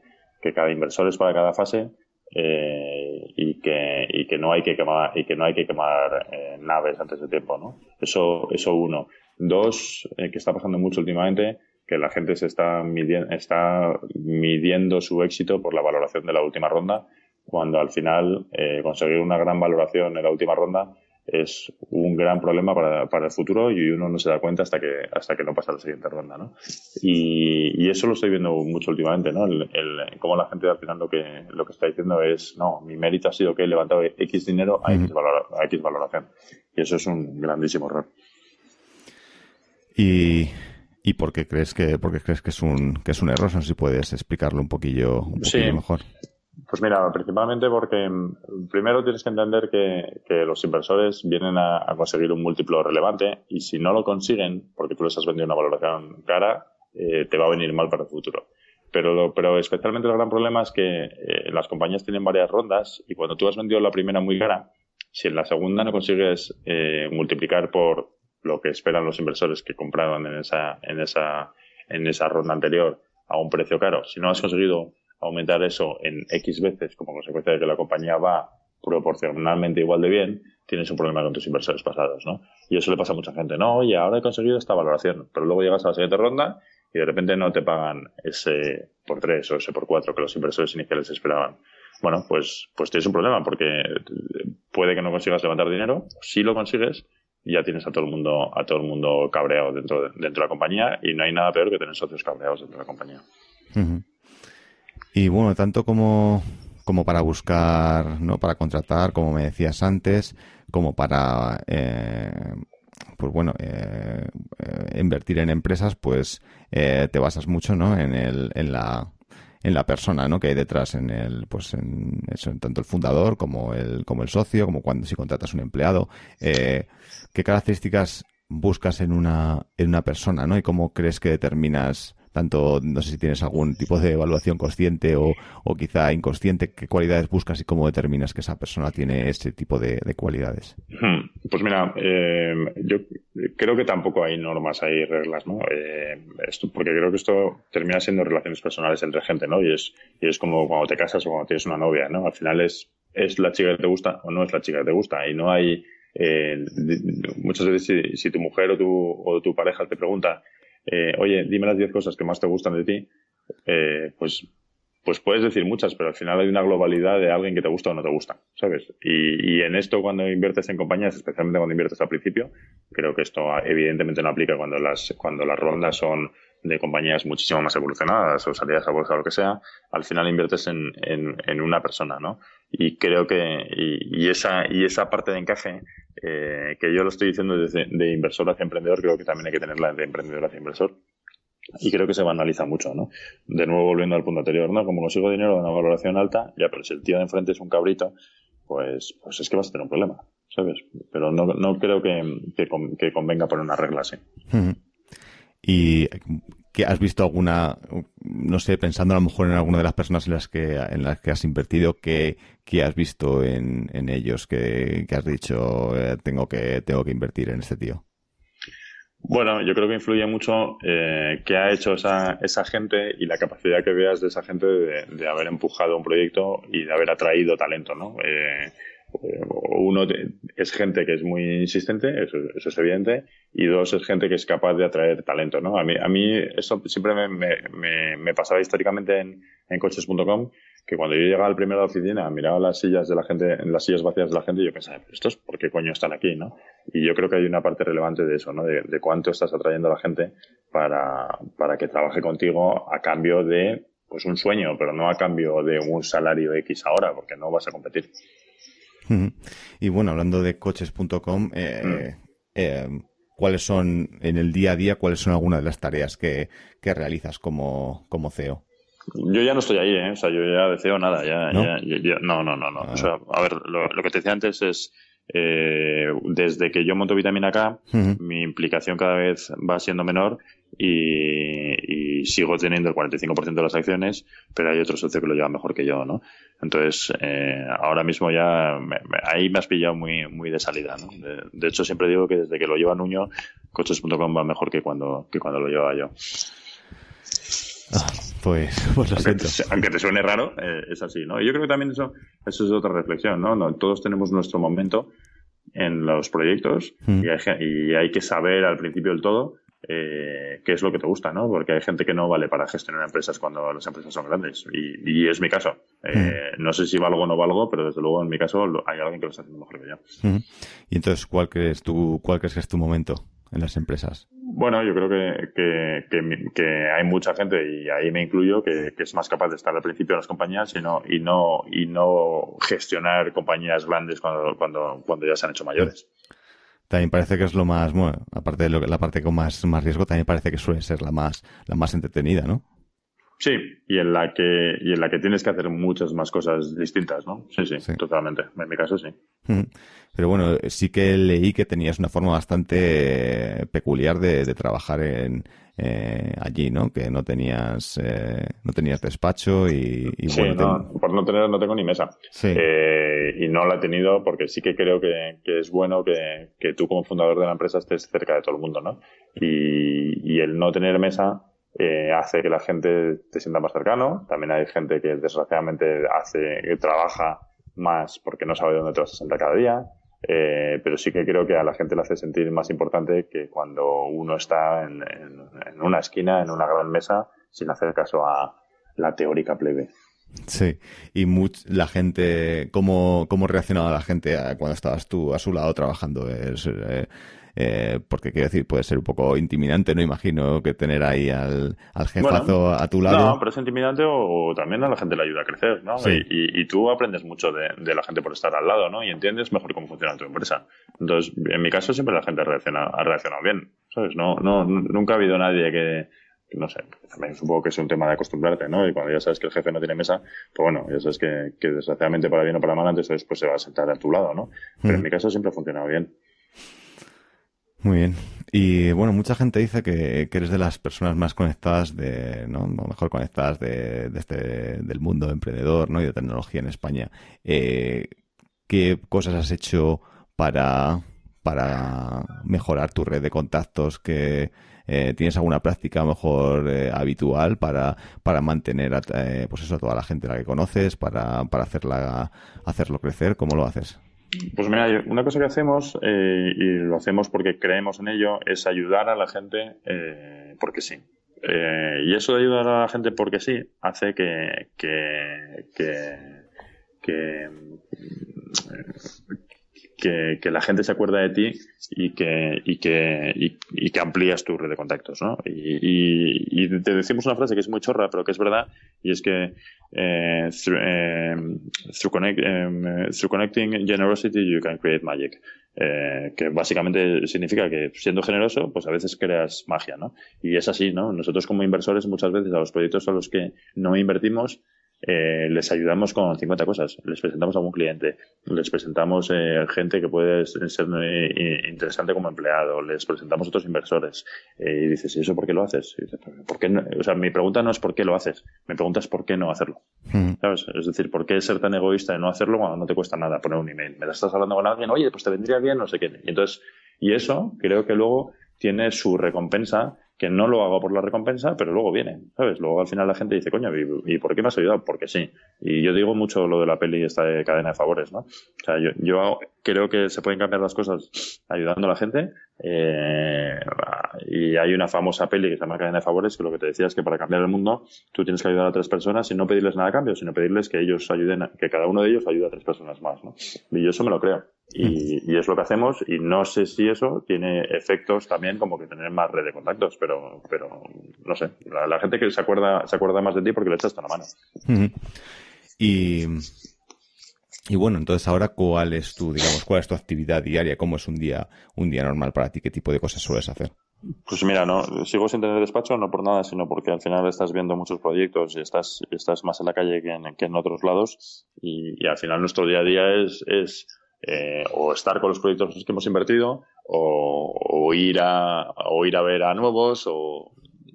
cada inversor es para cada fase eh, y, que, y que no hay que quemar y que no hay que quemar eh, naves antes de tiempo, ¿no? Eso, eso uno. Dos, eh, que está pasando mucho últimamente, que la gente se está midiendo, está midiendo su éxito por la valoración de la última ronda cuando al final eh, conseguir una gran valoración en la última ronda es un gran problema para, para, el futuro y uno no se da cuenta hasta que hasta que no pasa la siguiente ronda, ¿no? Y, y eso lo estoy viendo mucho últimamente, ¿no? El, el, cómo la gente al final lo que lo que está diciendo es, no, mi mérito ha sido que he levantado X dinero a X, a X valoración. Y eso es un grandísimo error. Y, ¿Y por qué crees que, por qué crees que es un, que es un error? No sé si puedes explicarlo un poquillo, un poquillo sí. mejor. Pues mira, principalmente porque mm, primero tienes que entender que, los inversores vienen a, conseguir un múltiplo relevante y si no lo consiguen, porque tú les has vendido una valoración cara, eh, te va a venir mal para el futuro. Pero, pero especialmente el gran problema es que eh, las compañías tienen varias rondas y cuando tú has vendido la primera muy cara, si en la segunda no consigues eh, multiplicar por lo que esperan los inversores que compraron en esa, en esa, en esa ronda anterior a un precio caro, si no has conseguido aumentar eso en X veces como consecuencia de que la compañía va proporcionalmente igual de bien, tienes un problema con tus inversores pasados, ¿no? Y eso le pasa a mucha gente. No, oye, ahora he conseguido esta valoración, pero luego llegas a la siguiente ronda y de repente no te pagan ese por tres o ese por cuatro que los inversores iniciales esperaban. Bueno, pues, pues tienes un problema porque puede que no consigas levantar dinero. Si lo consigues, ya tienes a todo el mundo, a todo el mundo cabreado dentro de, dentro de la compañía y no hay nada peor que tener socios cabreados dentro de la compañía. Y bueno, tanto como, como para buscar, ¿no? Para contratar, como me decías antes, como para, eh, pues bueno, eh, eh, invertir en empresas, pues te basas mucho, ¿no? En el, en la, en la persona, ¿no? Que hay detrás, en el, pues en eso, tanto el fundador como el, como el socio, como cuando si contratas un empleado. ¿Qué características buscas en una, en una persona, ¿no? Y cómo crees que determinas tanto, no sé si tienes algún tipo de evaluación consciente o, o quizá inconsciente, qué cualidades buscas y cómo determinas que esa persona tiene ese tipo de, cualidades. Hmm. Pues mira, eh, yo creo que tampoco hay normas, hay reglas, ¿no? Eh, porque creo que esto termina siendo relaciones personales entre gente, ¿no? Y es, y es como cuando te casas o cuando tienes una novia, ¿no? Al final es, es la chica que te gusta o no es la chica que te gusta y no hay, eh, muchas veces si, si, tu mujer o tu, o tu pareja te pregunta eh, oye, dime las 10 cosas que más te gustan de ti, eh, pues, pues puedes decir muchas, pero al final hay una globalidad de alguien que te gusta o no te gusta, ¿sabes? Y, y en esto, cuando inviertes en compañías, especialmente cuando inviertes al principio, creo que esto evidentemente no aplica cuando las, cuando las rondas son de compañías muchísimo más evolucionadas o salidas a bolsa o lo que sea, al final inviertes en, en, en una persona, ¿no? Y creo que, y, y, esa, y esa parte de encaje, eh, que yo lo estoy diciendo de inversor hacia emprendedor, creo que también hay que tenerla de emprendedor hacia inversor. y creo que se banaliza mucho, ¿no? De nuevo volviendo al punto anterior, ¿no? Como consigo dinero de una valoración alta, ya, pero si el tío de enfrente es un cabrito, pues, pues es que vas a tener un problema, ¿sabes? Pero no, no creo que, que, convenga poner una regla así. Y que has visto alguna, no sé, pensando a lo mejor en alguna de las personas en las que, en las que has invertido, que, has visto en, en ellos, que, has dicho, eh, tengo, que, tengo que invertir en este tío. Bueno, yo creo que influye mucho eh, qué ha hecho esa, esa gente y la capacidad que veas de esa gente de, haber empujado un proyecto y de haber atraído talento, ¿no? Eh, uno es gente que es muy insistente, eso, es evidente, y dos es gente que es capaz de atraer talento, ¿no? A mí, a mí eso siempre me, me, me, pasaba históricamente en, en coches.com, que cuando yo llegaba al primero de la oficina, miraba las sillas de la gente, en las sillas vacías de la gente, y yo pensaba, ¿pero estos por qué coño están aquí, no? Y yo creo que hay una parte relevante de eso, ¿no? De, de cuánto estás atrayendo a la gente para, para que trabaje contigo a cambio de, pues un sueño, pero no a cambio de un salario X ahora, porque no vas a competir. Y bueno, hablando de coches.com, eh, mm. eh, ¿cuáles son en el día a día, cuáles son algunas de las tareas que, realizas como, como CEO? Yo ya no estoy ahí, ¿eh? O sea, yo ya de CEO nada, ya, ¿No? Ya, no, no, no, no. O sea, a ver, lo, lo, que te decía antes es, eh, desde que yo monto Vitamina K, mi implicación cada vez va siendo menor y, sigo teniendo el 45% de las acciones, pero hay otro socio que lo lleva mejor que yo, ¿no? Entonces, eh, ahora mismo ya ahí me has pillado muy, muy de salida, ¿no? De, hecho, siempre digo que desde que lo lleva Nuño, coches.com va mejor que cuando, que cuando lo lleva yo. Ah, pues, pues lo aunque, te, aunque te suene raro, eh, es así, ¿no? Y yo creo que también eso, eso es otra reflexión, ¿no? ¿no? Todos tenemos nuestro momento en los proyectos mm. y, hay, y, hay, que saber al principio del todo eh, qué es lo que te gusta, ¿no? Porque hay gente que no vale para gestionar empresas cuando las empresas son grandes. Y, es mi caso. Eh, mm. No sé si valgo o no valgo, pero desde luego en mi caso hay alguien que lo está haciendo mejor que yo. Mm. Y entonces, ¿cuál crees, tú, ¿cuál crees que es tu momento en las empresas? Bueno, yo creo que, que, hay mucha gente, y ahí me incluyo, que, es más capaz de estar al principio de las compañías y no, y no, y no gestionar compañías grandes cuando, cuando, cuando ya se han hecho mayores. También parece que es lo más, bueno, aparte de lo, la parte con más, más riesgo, también parece que suele ser la más, la más entretenida, ¿no? Sí, y en la que y en la que tienes que hacer muchas más cosas distintas, ¿no? Sí, sí, totalmente. En mi caso sí. Pero bueno, sí que leí que tenías una forma bastante peculiar de, trabajar en eh, allí, ¿no? Que no tenías eh, no tenías despacho y, sí, no, por no tener no tengo ni mesa. Sí. Eh, y no la he tenido porque sí que creo que, es bueno que, que, tú como fundador de la empresa estés cerca de todo el mundo, ¿no? Y, y el no tener mesa eh, hace que la gente te sienta más cercano. También hay gente que desgraciadamente hace, trabaja más porque no sabe dónde te vas a sentar cada día. Eh, pero sí que creo que a la gente le hace sentir más importante que cuando uno está en, una esquina, en una gran mesa, sin hacer caso a la teórica plebe. Sí, y la gente, ¿cómo, ¿cómo reaccionaba la gente cuando estabas tú a su lado trabajando? Eh, eh, porque quiero decir, puede ser un poco intimidante, no imagino que tener ahí al, al jefazo a tu lado. No, pero es intimidante o, también a la gente le ayuda a crecer, ¿no? Y, tú aprendes mucho de, la gente por estar al lado, ¿no? Y entiendes mejor cómo funciona tu empresa. Entonces, en mi caso siempre la gente reacciona, ha reaccionado bien, ¿sabes? No, no, nunca ha habido nadie que, no sé, también supongo que es un tema de acostumbrarte, ¿no? Y cuando ya sabes que el jefe no tiene mesa, pues bueno, ya sabes que, que desgraciadamente para bien o para mal antes después se va a sentar a tu lado, ¿no? Pero en mi caso siempre ha funcionado bien. Muy bien. Y bueno, mucha gente dice que, eres de las personas más conectadas de, ¿no? mejor conectadas de, este, del mundo emprendedor, ¿no? Y de tecnología en España. Eh, ¿Qué cosas has hecho para, para mejorar tu red de contactos? que eh, ¿Tienes alguna práctica mejor eh, habitual para, para mantener a, pues eso, a toda la gente a la que conoces, para, para hacerla, hacerlo crecer? ¿Cómo lo haces? Pues mira, una cosa que hacemos, eh, y lo hacemos porque creemos en ello, es ayudar a la gente eh, porque sí. Eh, y eso de ayudar a la gente porque sí hace que, que, que, que que, la gente se acuerda de ti y que, y que, y, que amplías tu red de contactos, ¿no? Y, te decimos una frase que es muy chorra, pero que es verdad, y es que eh, through, eh, through, connect, eh, through, connecting generosity you can create magic. Eh, que básicamente significa que siendo generoso, pues a veces creas magia, ¿no? Y es así, ¿no? Nosotros como inversores muchas veces a los proyectos a los que no invertimos eh, les ayudamos con 50 cosas. Les presentamos a un cliente, les presentamos eh, gente que puede ser eh, interesante como empleado, les presentamos otros inversores. y dices, ¿y eso por qué lo haces? ¿por qué O sea, mi pregunta no es por qué lo haces, mi pregunta es por qué no hacerlo. ¿Sabes? Es decir, ¿por qué ser tan egoísta de no hacerlo cuando no te cuesta nada poner un email? Me estás hablando con alguien, oye, pues te vendría bien, no sé qué. Y entonces, y eso creo que luego tiene su recompensa que no lo hago por la recompensa, pero luego viene, ¿sabes? Luego al final la gente dice, coño, ¿y, por qué me has ayudado? Porque sí. Y yo digo mucho lo de la peli esta de cadena de favores, ¿no? O sea, yo, yo creo que se pueden cambiar las cosas ayudando a la gente. Eh, y hay una famosa peli que se llama Cadena de Favores, que lo que te decía es que para cambiar el mundo tú tienes que ayudar a tres personas y no pedirles nada a cambio, sino pedirles que ellos ayuden, que cada uno de ellos ayude a tres personas más, ¿no? Y yo eso me lo creo. Y, es lo que hacemos y no sé si eso tiene efectos también como que tener más red de contactos, pero, pero no sé, la, gente que se acuerda, se acuerda más de ti porque le echas la mano. Y, y bueno, entonces ahora cuál es tu, digamos, cuál es tu actividad diaria, cómo es un día, un día normal para ti, qué tipo de cosas sueles hacer. Pues mira, no, sigo sin tener despacho, no por nada, sino porque al final estás viendo muchos proyectos y estás, estás más en la calle que en, que en otros lados. Y, y, al final nuestro día a día es, es eh, o estar con los proyectos que hemos invertido o, ir a, o ir a ver a nuevos o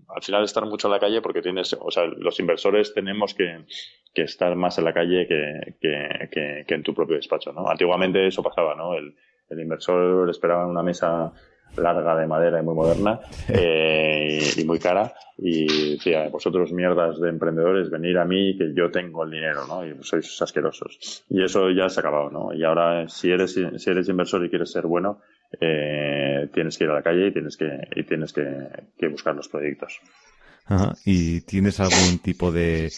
al final estar mucho en la calle porque tienes, o sea, los inversores tenemos que, que estar más en la calle que, que, que, en tu propio despacho, ¿no? Antiguamente eso pasaba, ¿no? El, el inversor esperaba en una mesa larga de madera y muy moderna eh, y, muy cara y decía vosotros mierdas de emprendedores venir a mí que yo tengo el dinero no y sois asquerosos. Y eso ya se ha acabado no y ahora si eres si eres inversor y quieres ser bueno eh, tienes que ir a la calle y tienes que y tienes que, buscar los proyectos. Y tienes algún tipo de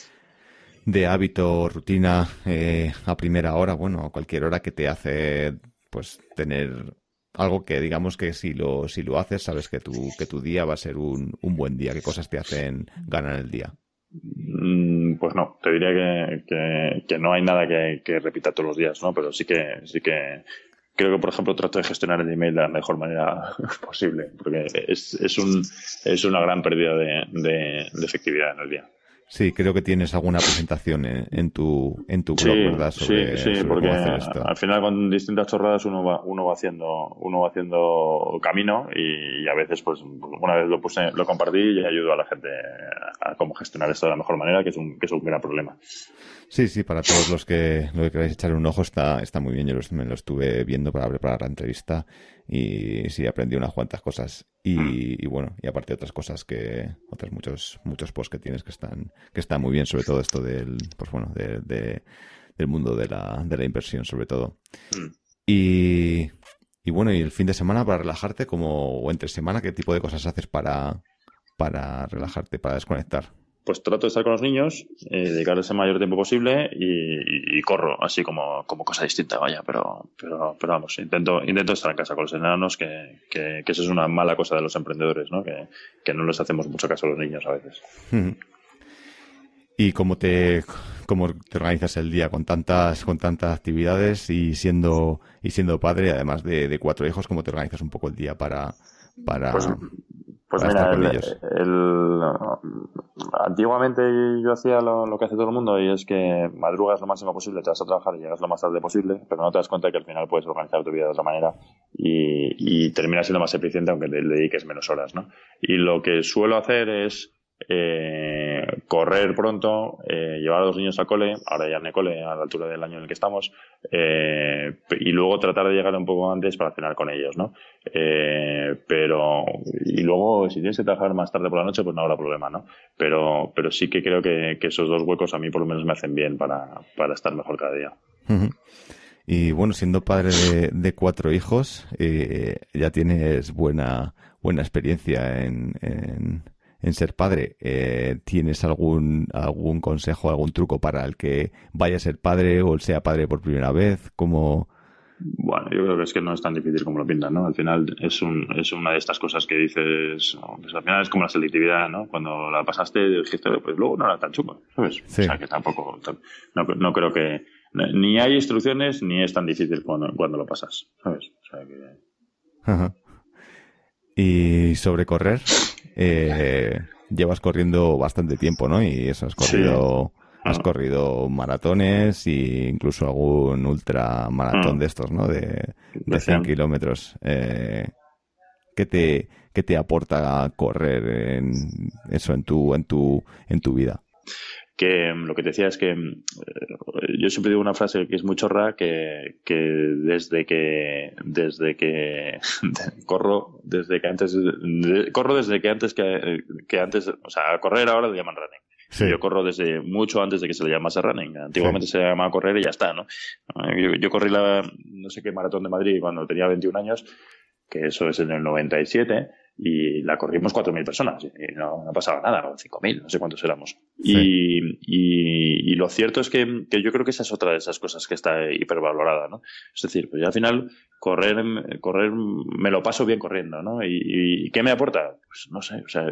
de hábito o rutina eh, a primera hora bueno a cualquier hora que te hace pues tener algo que digamos que si lo, si lo haces, sabes que tu, que tu día va a ser un, un buen día. ¿Qué cosas te hacen ganar el día? Mm, pues no, te diría que, que, no hay nada que, que, repita todos los días, ¿no? Pero sí que, sí que creo que, por ejemplo, trato de gestionar el email de la mejor manera posible, porque es, es, un, es una gran pérdida de, de efectividad en el día. Sí, creo que tienes alguna presentación en, tu en tu blog, ¿verdad? sí, sí, porque al final con distintas chorradas uno va uno va haciendo uno va haciendo camino y, a veces pues una vez lo puse lo compartí y ayudo a la gente a, cómo gestionar esto de la mejor manera, que es un que es un gran problema. Sí, sí, para todos los que lo que queráis echar un ojo está está muy bien. Yo me lo estuve viendo para preparar la entrevista y sí aprendí unas cuantas cosas y, bueno y aparte otras cosas que otros muchos muchos posts que tienes que están que están muy bien sobre todo esto del pues bueno de, del mundo de la, de la inversión sobre todo. Mm. y, y bueno y el fin de semana para relajarte como o entre semana qué tipo de cosas haces para para relajarte para desconectar pues trato de estar con los niños, eh, dedicarles el mayor tiempo posible y, corro, así como, como cosa distinta, vaya, pero, pero, pero vamos, intento, intento estar en casa con los enanos, que, que, eso es una mala cosa de los emprendedores, ¿no? Que, que no les hacemos mucho caso a los niños a veces. ¿Y cómo te, cómo te organizas el día con tantas, con tantas actividades y siendo, y siendo padre, además de, cuatro hijos, cómo te organizas un poco el día para, para, pues, pues mira, el, antiguamente yo hacía lo, que hace todo el mundo y es que madrugas lo máximo posible, te vas a trabajar y llegas lo más tarde posible, pero no te das cuenta que al final puedes organizar tu vida de otra manera y, y terminas siendo más eficiente aunque le dediques menos horas, ¿no? Y lo que suelo hacer es eh, correr pronto, eh, llevar a los niños al cole, ahora ya en el cole, a la altura del año en el que estamos, eh, y luego tratar de llegar un poco antes para cenar con ellos, ¿no? Pero, y luego, si tienes que trabajar más tarde por la noche, pues no habrá problema, ¿no? Pero, pero sí que creo que, esos dos huecos a mí por lo menos me hacen bien para, para estar mejor cada día. Y bueno, siendo padre de, cuatro hijos, ya tienes buena, buena experiencia en, en en ser padre, eh, ¿tienes algún, algún consejo, algún truco para el que vaya a ser padre o sea padre por primera vez? ¿Cómo, bueno, yo creo que es que no es tan difícil como lo pintan, ¿no? Al final es, un, es una de estas cosas que dices, pues al final es como la selectividad, ¿no? Cuando la pasaste dijiste, pues luego no era tan chungo, ¿sabes? O sea, que tampoco, no, no creo que, ni hay instrucciones ni es tan difícil cuando, cuando lo pasas, ¿sabes? O sea que... Y sobre correr, eh, llevas corriendo bastante tiempo, ¿no? Y eso, has corrido, has ah. corrido maratones e incluso algún ultra maratón mm. de estos, ¿no? De, de 100 kilómetros. Eh, ¿qué, te, ¿Qué te aporta correr en eso en tu, en tu, en tu vida? Que mm, lo que te decía es que mm, eh, yo siempre digo una frase que es muy chorra que, que desde que desde que corro desde que antes corro desde que antes que, que, antes o sea correr ahora le llaman running. Yo corro desde mucho antes de que se le llamase running. Antiguamente se llamaba correr y ya está no yo, yo corrí la no sé qué maratón de Madrid cuando tenía 21 años que eso es en el 97 y la corrimos 4.000 personas y no, no pasaba nada, 5.000, no sé cuántos éramos. Y, y, y, lo cierto es que, que, yo creo que esa es otra de esas cosas que está hipervalorada, ¿no? Es decir, pues ya al final correr, correr me lo paso bien corriendo, ¿no? ¿Y, y qué me aporta? Pues no sé, o sea,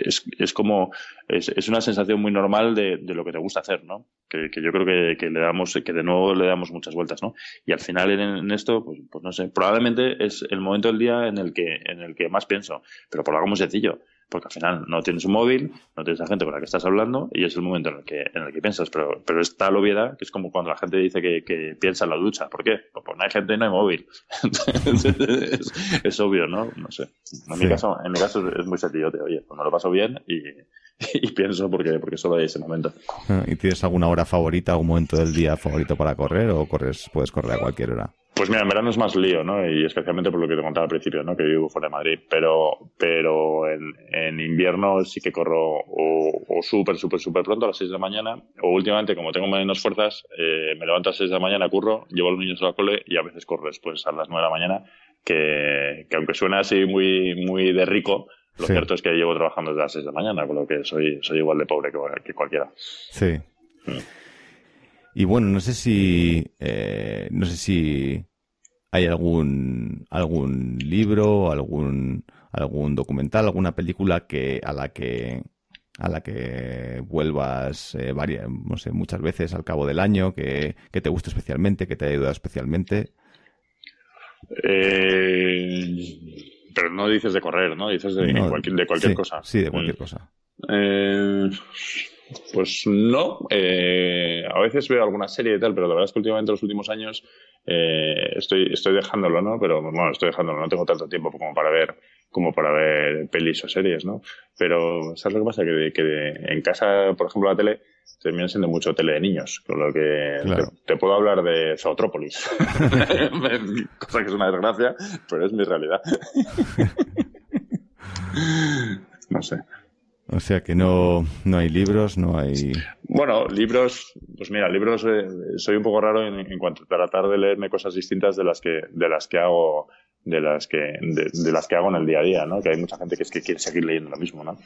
es, es como, es, es, una sensación muy normal de, de, lo que te gusta hacer, ¿no? Que, que yo creo que, que, le damos, que de nuevo le damos muchas vueltas, ¿no? Y al final en, en, esto, pues, pues no sé, probablemente es el momento del día en el que, en el que más pienso, pero por algo muy sencillo porque al final no tienes un móvil, no tienes a gente con la que estás hablando y es el momento en el que, en el que piensas. Pero, pero está la obviedad, que es como cuando la gente dice que, que piensa en la ducha. ¿Por qué? Pues, pues no hay gente y no hay móvil. es, obvio, ¿no? No sé. En, mi, caso, en mi caso es muy sencillo. Oye, pues me lo paso bien y, y pienso porque, porque solo hay ese momento. Ah, ¿Y tienes alguna hora favorita, algún momento del día favorito para correr o corres, puedes correr a cualquier hora? Pues mira, en verano es más lío, ¿no? Y especialmente por lo que te contaba al principio, ¿no? Que vivo fuera de Madrid. Pero, pero en, en invierno sí que corro o, o súper, súper, súper pronto a las 6 de la mañana. O últimamente, como tengo menos fuerzas, eh, me levanto a las 6 de la mañana, curro, llevo a los niños a la cole y a veces corro después a las 9 de la mañana. Que, que aunque suena así muy, muy de rico, lo cierto es que llevo trabajando desde las 6 de la mañana, con lo que soy, soy igual de pobre que, que cualquiera. Sí. Mm. Y bueno, no sé si eh, no sé si hay algún algún libro, algún algún documental, alguna película que a la que a la que vuelvas eh, varias, no sé, muchas veces al cabo del año, que, que te guste especialmente, que te haya ayudado especialmente. Eh, pero no dices de correr, ¿no? Dices de, cualquier, de cualquier cosa. Sí, de cualquier mm. cosa. Eh, pues no, eh, a veces veo alguna serie y tal, pero la verdad es que últimamente en los últimos años eh, estoy, estoy dejándolo, ¿no? Pero bueno, estoy dejándolo, no tengo tanto tiempo como para ver como para ver pelis o series, ¿no? Pero ¿sabes lo que pasa? Que, que en casa, por ejemplo, la tele termina siendo mucho tele de niños, con lo que te, puedo hablar de Zootrópolis, cosa que es una desgracia, pero es mi realidad. no sé. O sea que no, no hay libros, no hay. Bueno, libros, pues mira, libros eh, soy un poco raro en, cuanto a tratar de leerme cosas distintas de las que, de las que hago, de las que, de, las que hago en el día a día, ¿no? Que hay mucha gente que es que quiere seguir leyendo lo mismo, ¿no?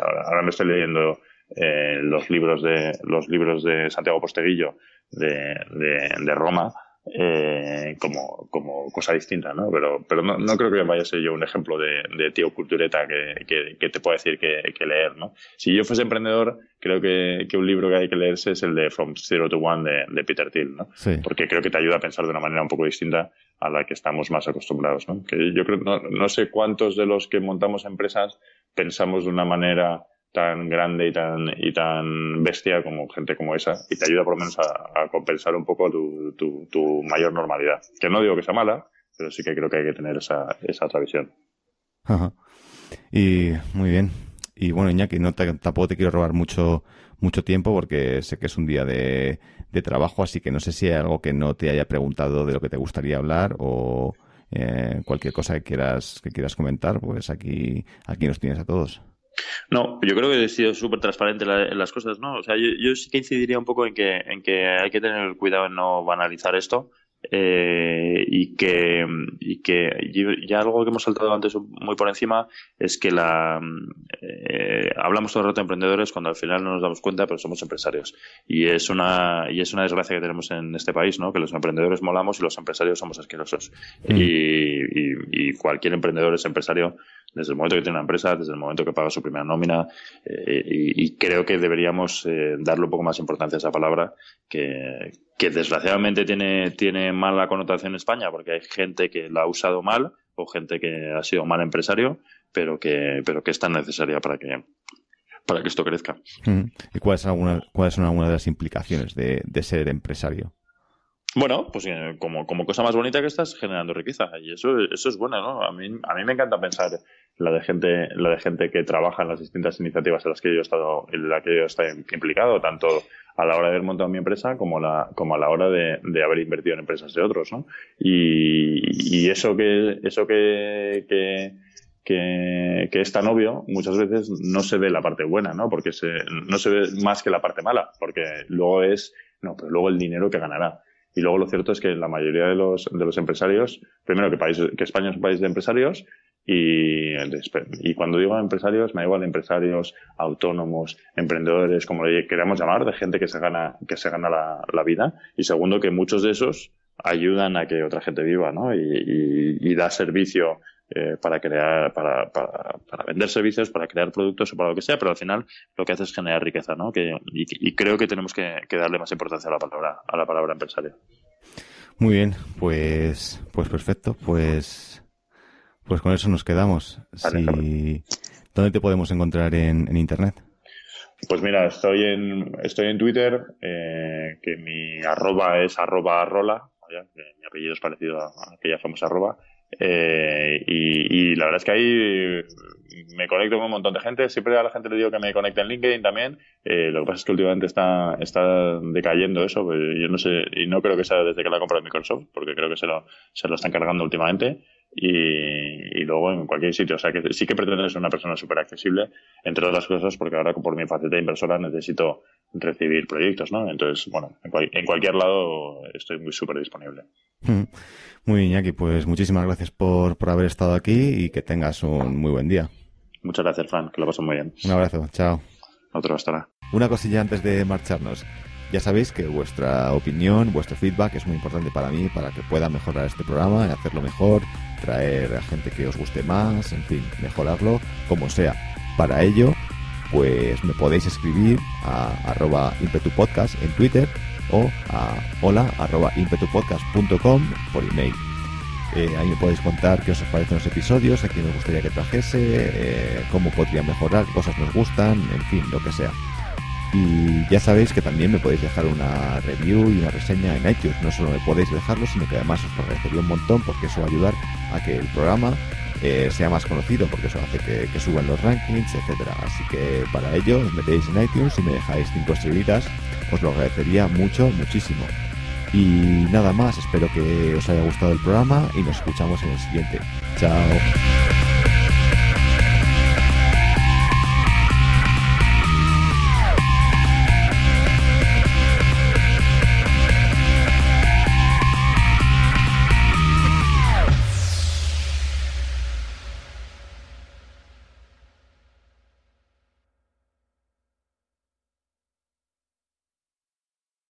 ahora, me estoy leyendo eh, los libros de, los libros de Santiago Posteguillo de, de, de Roma eh, como, como cosa distinta, ¿no? Pero, pero no, no creo que vaya a ser yo un ejemplo de, de tío cultureta que, que, que, te pueda decir que, que, leer, ¿no? Si yo fuese emprendedor, creo que, que, un libro que hay que leerse es el de From Zero to One de, de Peter Thiel, ¿no? Sí. Porque creo que te ayuda a pensar de una manera un poco distinta a la que estamos más acostumbrados, ¿no? Que yo creo, no, no sé cuántos de los que montamos empresas pensamos de una manera tan grande y tan, y tan bestia como gente como esa y te ayuda por lo menos a, compensar un poco tu, tu, tu, mayor normalidad. Que no digo que sea mala, pero sí que creo que hay que tener esa, esa otra visión. Ajá. Y muy bien. Y bueno, Iñaki, no te, tampoco te quiero robar mucho, mucho tiempo porque sé que es un día de, de trabajo, así que no sé si hay algo que no te haya preguntado de lo que te gustaría hablar o eh, cualquier cosa que quieras, que quieras comentar, pues aquí, aquí nos tienes a todos. No, yo creo que he sido súper transparente en las cosas, ¿no? O sea, yo, yo, sí que incidiría un poco en que, en que hay que tener cuidado en no banalizar esto. Eh, y que y que ya algo que hemos saltado antes muy por encima es que la eh, hablamos todo el rato de emprendedores cuando al final no nos damos cuenta pero somos empresarios y es una y es una desgracia que tenemos en este país no que los emprendedores molamos y los empresarios somos asquerosos mm. y, y, y, cualquier emprendedor es empresario desde el momento que tiene una empresa, desde el momento que paga su primera nómina, eh, y, creo que deberíamos eh, darle un poco más importancia a esa palabra, que, desgraciadamente tiene, tiene mala connotación en España, porque hay gente que la ha usado mal o gente que ha sido mal empresario, pero que, pero que es tan necesaria para que, para que esto crezca. ¿Y cuáles son cuáles son algunas de las implicaciones de ser empresario? Bueno, pues eh, como, como cosa más bonita que estás generando riqueza y eso, eso es bueno, ¿no? A mí, a mí me encanta pensar la de gente, la de gente que trabaja en las distintas iniciativas en las que yo he estado, en la que yo he estado implicado, tanto a la hora de haber montado mi empresa como, la, como a la hora de, de haber invertido en empresas de otros, ¿no? Y, y eso que, eso que, que que, que, es tan obvio, muchas veces no se ve la parte buena, ¿no? Porque se, no se ve más que la parte mala, porque luego es, no, pero luego el dinero que ganará. Y luego lo cierto es que la mayoría de los, de los empresarios, primero que, país, que España es un país de empresarios, y, y cuando digo empresarios, me da igual empresarios, autónomos, emprendedores, como le queramos llamar, de gente que se gana, que se gana la, la vida. Y segundo, que muchos de esos ayudan a que otra gente viva, ¿no? Y, y, y da servicio eh, para crear, para, para, para, vender servicios, para crear productos o para lo que sea, pero al final lo que hace es generar riqueza, ¿no? Que, y, creo que tenemos que, darle más importancia a la palabra, a la palabra empresario. Muy bien, pues, pues perfecto, pues, pues con eso nos quedamos. ¿Dónde te podemos encontrar en, en internet? Pues mira, estoy en, estoy en Twitter, eh, que mi arroba es arroba rola, mi apellido es parecido a aquella famosa arroba, eh, y, la verdad es que ahí me conecto con un montón de gente. Siempre a la gente le digo que me conecte en LinkedIn también. Eh, lo que pasa es que últimamente está, está decayendo eso. Pues yo no sé, y no creo que sea desde que la he comprado Microsoft, porque creo que se lo, se lo están cargando últimamente. Y, luego en cualquier sitio. O sea que sí que pretendo ser una persona súper accesible, entre otras cosas, porque ahora por mi faceta de inversora necesito recibir proyectos, ¿no? Entonces, bueno, en, en cualquier lado estoy muy súper disponible. Muy bien, Iñaki, pues muchísimas gracias por, por haber estado aquí y que tengas un muy buen día. Muchas gracias, Fran, que lo paso muy bien. Un abrazo, chao. Otro, hasta Una cosilla antes de marcharnos. Ya sabéis que vuestra opinión, vuestro feedback es muy importante para mí, para que pueda mejorar este programa, y hacerlo mejor, traer a gente que os guste más, en fin, mejorarlo, como sea. Para ello, pues me podéis escribir a arroba impetupodcast en Twitter o a hola arroba impetupodcast.com por email. Eh, ahí me podéis contar qué os parecen los episodios, a quién os gustaría que trajese, eh, cómo podría mejorar, qué cosas nos gustan, en fin, lo que sea. Y ya sabéis que también me podéis dejar una review y una reseña en iTunes. No solo me podéis dejarlo, sino que además os agradecería un montón porque eso va a ayudar a que el programa eh, sea más conocido, porque eso hace que, que, suban los rankings, etcétera. Así que para ello os metéis en iTunes y me dejáis 5 estrellitas os lo agradecería mucho, muchísimo. Y nada más, espero que os haya gustado el programa y nos escuchamos en el siguiente. Chao.